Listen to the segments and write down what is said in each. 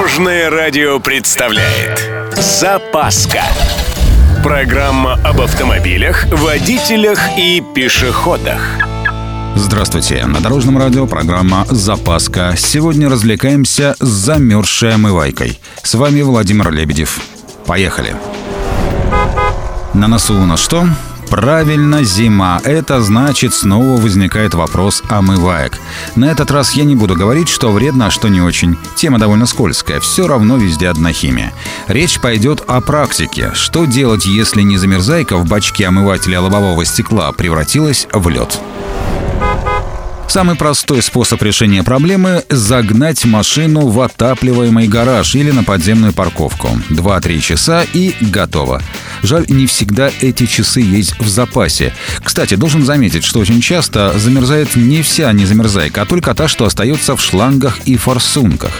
Дорожное радио представляет Запаска Программа об автомобилях, водителях и пешеходах Здравствуйте! На Дорожном радио программа «Запаска». Сегодня развлекаемся с замерзшей омывайкой. С вами Владимир Лебедев. Поехали! На носу у нас что? Правильно, зима. Это значит, снова возникает вопрос омываек. На этот раз я не буду говорить, что вредно, а что не очень. Тема довольно скользкая. Все равно везде одна химия. Речь пойдет о практике. Что делать, если незамерзайка в бачке омывателя лобового стекла превратилась в лед? Самый простой способ решения проблемы – загнать машину в отапливаемый гараж или на подземную парковку. 2-3 часа и готово. Жаль, не всегда эти часы есть в запасе. Кстати, должен заметить, что очень часто замерзает не вся незамерзайка, а только та, что остается в шлангах и форсунках.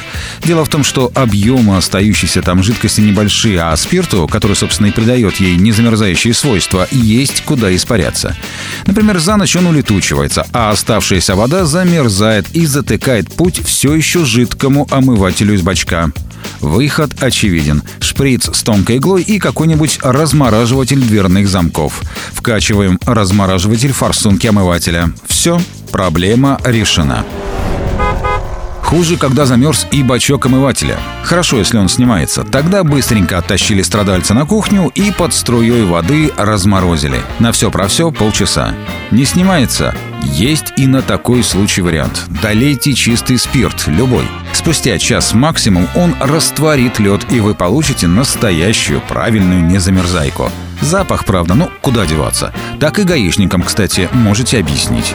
Дело в том, что объемы остающейся там жидкости небольшие, а спирту, который, собственно, и придает ей незамерзающие свойства, есть куда испаряться. Например, за ночь он улетучивается, а оставшаяся вода замерзает и затыкает путь все еще жидкому омывателю из бачка. Выход очевиден. Шприц с тонкой иглой и какой-нибудь размораживатель дверных замков. Вкачиваем размораживатель форсунки омывателя. Все, проблема решена. Хуже, когда замерз и бачок омывателя. Хорошо, если он снимается. Тогда быстренько оттащили страдальца на кухню и под струей воды разморозили. На все про все полчаса. Не снимается? Есть и на такой случай вариант. Долейте чистый спирт, любой. Спустя час максимум он растворит лед, и вы получите настоящую правильную незамерзайку. Запах, правда, ну куда деваться. Так и гаишникам, кстати, можете объяснить.